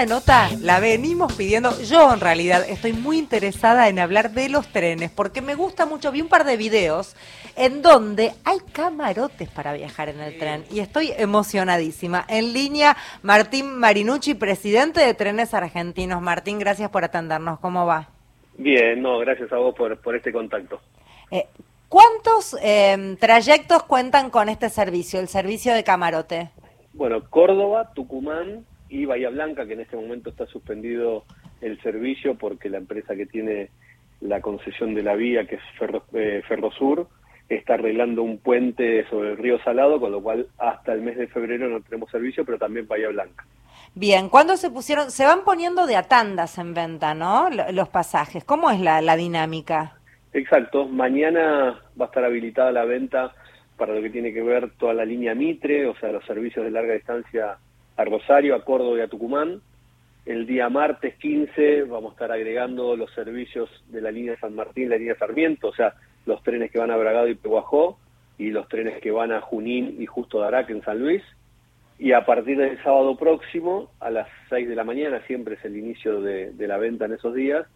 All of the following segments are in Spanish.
esta nota la venimos pidiendo. Yo en realidad estoy muy interesada en hablar de los trenes porque me gusta mucho. Vi un par de videos en donde hay camarotes para viajar en el tren y estoy emocionadísima. En línea, Martín Marinucci, presidente de Trenes Argentinos. Martín, gracias por atendernos. ¿Cómo va? Bien, no, gracias a vos por, por este contacto. Eh, ¿Cuántos eh, trayectos cuentan con este servicio, el servicio de camarote? Bueno, Córdoba, Tucumán y Bahía Blanca, que en este momento está suspendido el servicio porque la empresa que tiene la concesión de la vía, que es Ferro, eh, Ferrosur, está arreglando un puente sobre el río Salado, con lo cual hasta el mes de febrero no tenemos servicio, pero también Bahía Blanca. Bien, ¿cuándo se pusieron? Se van poniendo de a tandas en venta, ¿no? Los pasajes. ¿Cómo es la, la dinámica? Exacto. Mañana va a estar habilitada la venta para lo que tiene que ver toda la línea Mitre, o sea, los servicios de larga distancia a Rosario, a Córdoba y a Tucumán. El día martes 15 vamos a estar agregando los servicios de la línea San Martín, la línea Sarmiento, o sea, los trenes que van a Bragado y Peguajó y los trenes que van a Junín y Justo Darac en San Luis. Y a partir del sábado próximo, a las 6 de la mañana, siempre es el inicio de, de la venta en esos días,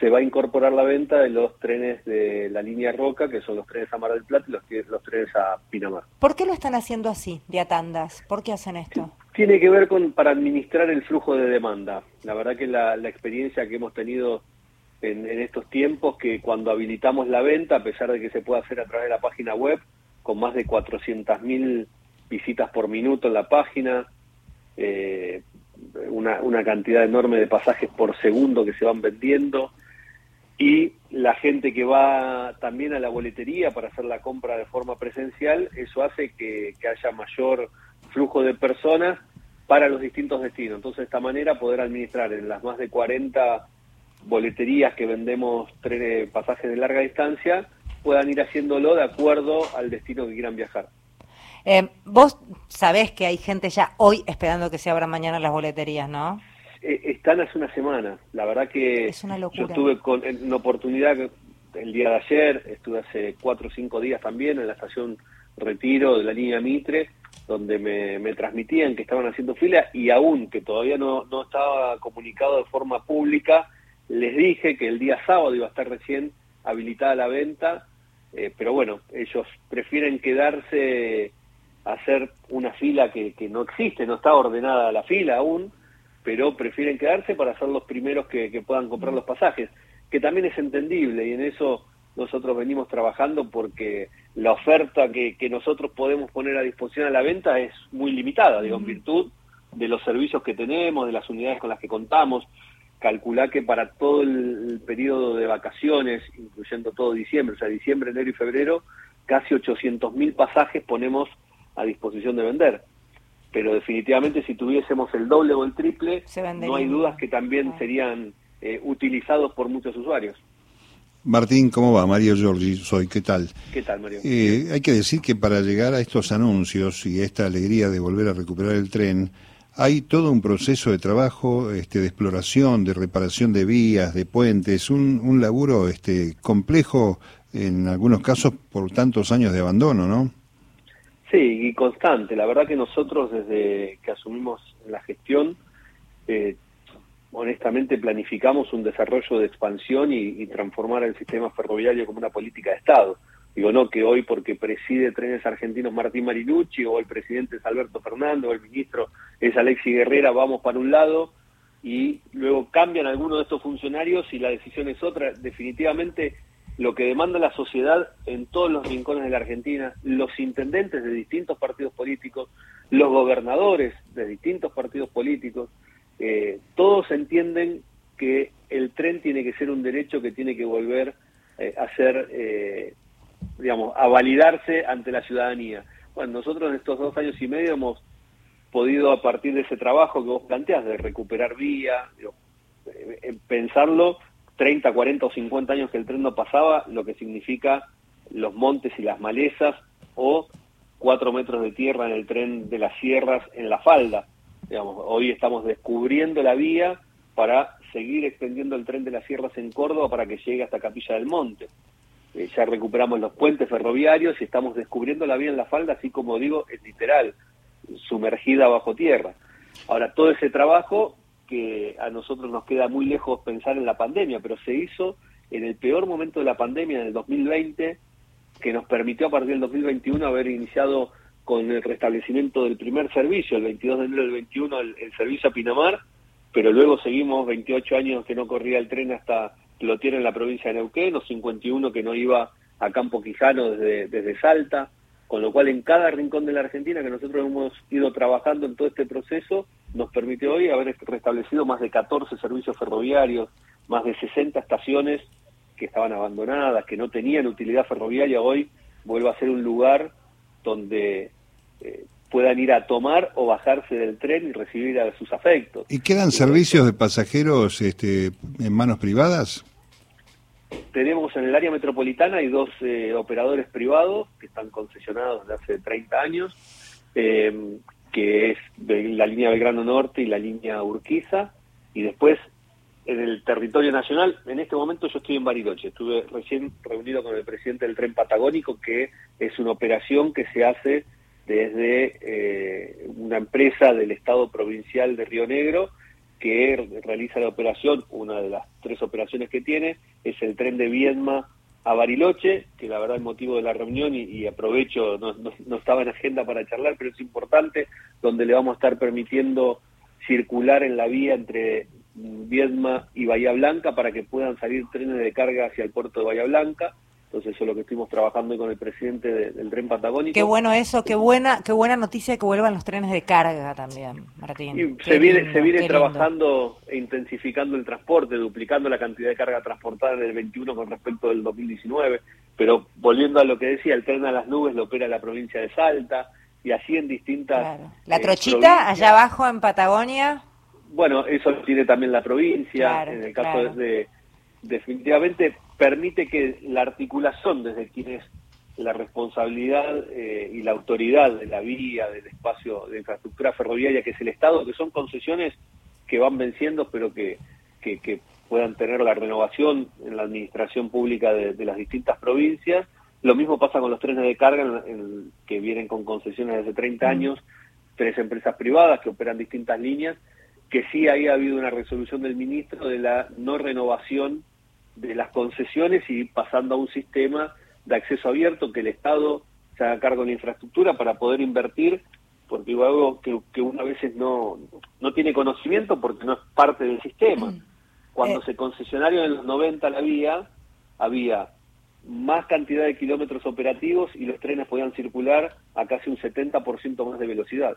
se va a incorporar la venta de los trenes de la línea Roca, que son los trenes a Mar del Plata y los, los trenes a Pinamar. ¿Por qué lo están haciendo así, de a tandas? ¿Por qué hacen esto? Tiene que ver con para administrar el flujo de demanda. La verdad que la, experiencia que hemos tenido en, estos tiempos, que cuando habilitamos la venta, a pesar de que se puede hacer a través de la página web, con más de 400.000 visitas por minuto en la página, eh, una, una cantidad enorme de pasajes por segundo que se van vendiendo, y la gente que va también a la boletería para hacer la compra de forma presencial, eso hace que, haya mayor flujo de personas para los distintos destinos. Entonces, de esta manera, poder administrar en las más de 40 boleterías que vendemos trenes, pasajes de larga distancia, puedan ir haciéndolo de acuerdo al destino que quieran viajar. Eh, vos sabés que hay gente ya hoy esperando que se abran mañana las boleterías, ¿no? Eh, están hace una semana. La verdad que es una yo estuve con en una oportunidad el día de ayer, estuve hace cuatro o cinco días también en la estación Retiro de la línea Mitre, donde me, me transmitían que estaban haciendo fila y aún que todavía no, no estaba comunicado de forma pública, les dije que el día sábado iba a estar recién habilitada la venta, eh, pero bueno, ellos prefieren quedarse a hacer una fila que, que no existe, no está ordenada la fila aún, pero prefieren quedarse para ser los primeros que, que, puedan comprar los pasajes, que también es entendible y en eso nosotros venimos trabajando porque la oferta que, que nosotros podemos poner a disposición a la venta es muy limitada, digo, en virtud de los servicios que tenemos, de las unidades con las que contamos. Calcular que para todo el periodo de vacaciones, incluyendo todo diciembre, o sea, diciembre, enero y febrero, casi 800.000 pasajes ponemos a disposición de vender pero definitivamente si tuviésemos el doble o el triple, no hay dudas que también serían eh, utilizados por muchos usuarios. Martín, ¿cómo va? Mario Giorgi soy, ¿qué tal? ¿Qué tal, Mario? Eh, hay que decir que para llegar a estos anuncios y esta alegría de volver a recuperar el tren, hay todo un proceso de trabajo, este, de exploración, de reparación de vías, de puentes, un, un laburo este, complejo en algunos casos por tantos años de abandono, ¿no? Sí, y constante. La verdad que nosotros desde que asumimos la gestión, eh, honestamente planificamos un desarrollo de expansión y, transformar el sistema ferroviario como una política de Estado. Digo, no que hoy porque preside Trenes Argentinos Martín Marinucci o el presidente es Alberto Fernando o el ministro es Alexi Guerrera, vamos para un lado y luego cambian algunos de estos funcionarios y la decisión es otra. Definitivamente lo que demanda la sociedad en todos los rincones de la Argentina, los intendentes de distintos partidos políticos, los gobernadores de distintos partidos políticos, eh, todos entienden que el tren tiene que ser un derecho que tiene que volver eh, a ser, eh, digamos, a validarse ante la ciudadanía. Bueno, nosotros en estos dos años y medio hemos podido, a partir de ese trabajo que vos planteás, de recuperar vía, eh, pensarlo 30, 40 o 50 años que el tren no pasaba, lo que significa los montes y las malezas o cuatro metros de tierra en el tren de las sierras en la falda. Digamos, hoy estamos descubriendo la vía para seguir extendiendo el tren de las sierras en Córdoba para que llegue hasta Capilla del Monte. Eh, ya recuperamos los puentes ferroviarios y estamos descubriendo la vía en la falda, así como digo, es literal, sumergida bajo tierra. Ahora, todo ese trabajo que a nosotros nos queda muy lejos pensar en la pandemia, pero se hizo en el peor momento de la pandemia, en el 2020, que nos permitió a partir del 2021 haber iniciado con el restablecimiento del primer servicio, el 22 de enero del 21, el, servicio a Pinamar, pero luego seguimos 28 años que no corría el tren hasta Plotier en la provincia de Neuquén, o 51 que no iba a Campo Quijano desde, desde Salta, con lo cual en cada rincón de la Argentina que nosotros hemos ido trabajando en todo este proceso, nos permite hoy haber restablecido más de 14 servicios ferroviarios, más de 60 estaciones que estaban abandonadas, que no tenían utilidad ferroviaria, hoy vuelve a ser un lugar donde eh, puedan ir a tomar o bajarse del tren y recibir a sus afectos. ¿Y quedan servicios de pasajeros este, en manos privadas? Tenemos en el área metropolitana hay dos eh, operadores privados que están concesionados desde hace 30 años, eh, que es la línea Belgrano Norte y la línea Urquiza, y después en el territorio nacional, en este momento yo estoy en Bariloche, estuve recién reunido con el presidente del tren patagónico, que es una operación que se hace desde eh, una empresa del Estado provincial de Río Negro, que realiza la operación, una de las tres operaciones que tiene, es el tren de Viedma a Bariloche, que la verdad el motivo de la reunión, y, aprovecho, no, no, estaba en agenda para charlar, pero es importante, donde le vamos a estar permitiendo circular en la vía entre Viedma y Bahía Blanca para que puedan salir trenes de carga hacia el puerto de Bahía Blanca. Entonces eso es lo que estuvimos trabajando con el presidente del tren patagónico. Qué bueno eso, qué buena, qué buena noticia que vuelvan los trenes de carga también, Martín. se viene, se viene trabajando e intensificando el transporte, duplicando la cantidad de carga transportada en el 21 con respecto del 2019. Pero volviendo a lo que decía, el tren a las nubes lo opera la provincia de Salta y así en distintas. La eh, trochita allá abajo en Patagonia. Bueno, eso tiene también la provincia, en el caso de, definitivamente permite que la articulación desde quien es la responsabilidad eh, y la autoridad de la vía, del espacio de infraestructura ferroviaria, que es el Estado, que son concesiones que van venciendo, pero que, que, puedan tener la renovación en la administración pública de, las distintas provincias. Lo mismo pasa con los trenes de carga que vienen con concesiones desde 30 mm. años, tres empresas privadas que operan distintas líneas que sí ahí ha habido una resolución del ministro de la no renovación de las concesiones y pasando a un sistema de acceso abierto que el Estado se haga cargo de la infraestructura para poder invertir, porque digo algo que, que uno a veces no, no tiene conocimiento porque no es parte del sistema. Cuando eh. se concesionario en los 90 la vía, había más cantidad de kilómetros operativos y los trenes podían circular a casi un 70% más de velocidad.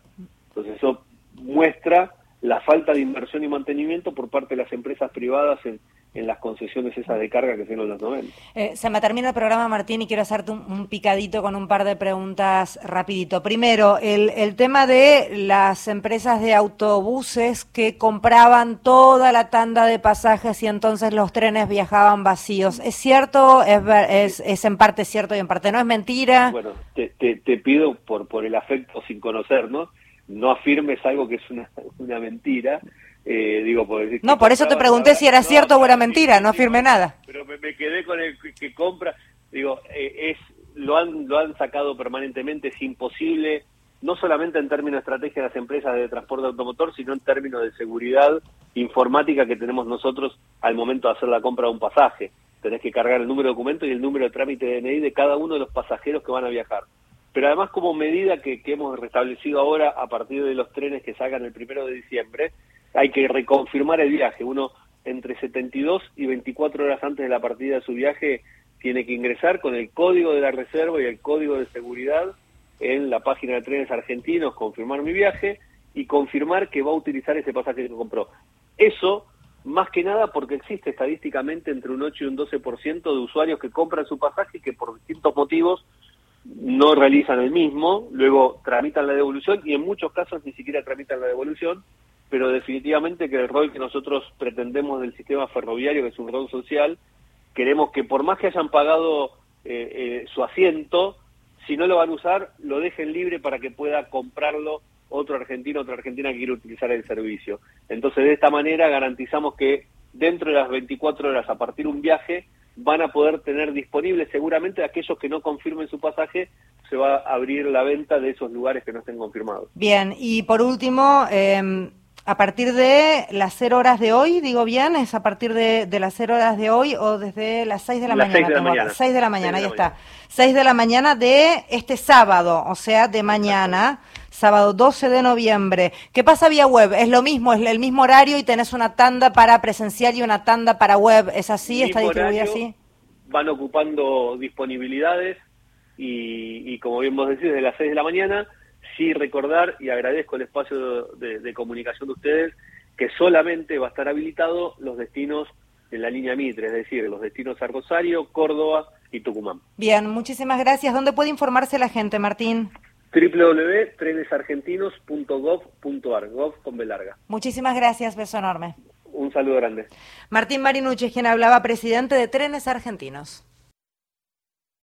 Entonces eso muestra la falta de inversión y mantenimiento por parte de las empresas privadas en, en las concesiones esas de carga que fueron los 90. Eh, se me termina el programa, Martín, y quiero hacerte un, picadito con un par de preguntas rapidito. Primero, el, el, tema de las empresas de autobuses que compraban toda la tanda de pasajes y entonces los trenes viajaban vacíos. ¿Es cierto? ¿Es, es, es en parte cierto y en parte no? ¿Es mentira? Bueno, te, te, te pido por, por el afecto sin conocernos no afirmes algo que es una, una mentira. Eh, digo, por decir no, por eso te pregunté si era cierto o era mentira, no afirme nada. Pero me, quedé con el que, compra, digo, eh, es lo han, lo han sacado permanentemente, es imposible, no solamente en términos de estrategia de las empresas de transporte automotor, sino en términos de seguridad informática que tenemos nosotros al momento de hacer la compra de un pasaje. Tenés que cargar el número de documento y el número de trámite de DNI de cada uno de los pasajeros que van a viajar pero además como medida que, hemos restablecido ahora a partir de los trenes que salgan el primero de diciembre, hay que reconfirmar el viaje. Uno entre 72 y 24 horas antes de la partida de su viaje tiene que ingresar con el código de la reserva y el código de seguridad en la página de trenes argentinos, confirmar mi viaje y confirmar que va a utilizar ese pasaje que compró. Eso, más que nada porque existe estadísticamente entre un 8 y un 12% de usuarios que compran su pasaje y que por distintos motivos no realizan el mismo, luego tramitan la devolución y en muchos casos ni siquiera tramitan la devolución, pero definitivamente que el rol que nosotros pretendemos del sistema ferroviario, que es un rol social, queremos que por más que hayan pagado eh, eh, su asiento, si no lo van a usar, lo dejen libre para que pueda comprarlo otro argentino, otra argentina que quiera utilizar el servicio. Entonces, de esta manera garantizamos que dentro de las 24 horas a partir de un viaje van a poder tener disponibles seguramente aquellos que no confirmen su pasaje, se va a abrir la venta de esos lugares que no estén confirmados. Bien, y por último, em, a partir de las 0 horas de hoy, digo bien, es a partir de, las 0 horas de hoy o desde las 6 de la mañana. 6 de la mañana. 6 de la mañana, ahí está. 6 de la mañana de este sábado, o sea, de mañana, sábado 12 de noviembre. ¿Qué pasa vía web? Es lo mismo, es el mismo horario y tenés una tanda para presencial y una tanda para web. ¿Es así? ¿Está distribuida así? Van ocupando disponibilidades y, y como bien vos decís, desde las 6 de la mañana sí recordar y agradezco el espacio de, comunicación de ustedes que solamente va a estar habilitado los destinos en la línea Mitre, es decir, los destinos a Rosario, Córdoba y Tucumán. Bien, muchísimas gracias. ¿Dónde puede informarse la gente, Martín? www.trenesargentinos.gov.ar, gov con B larga. Muchísimas gracias, beso enorme. Un saludo grande. Martín Marinucci, quien hablaba, presidente de Trenes Argentinos.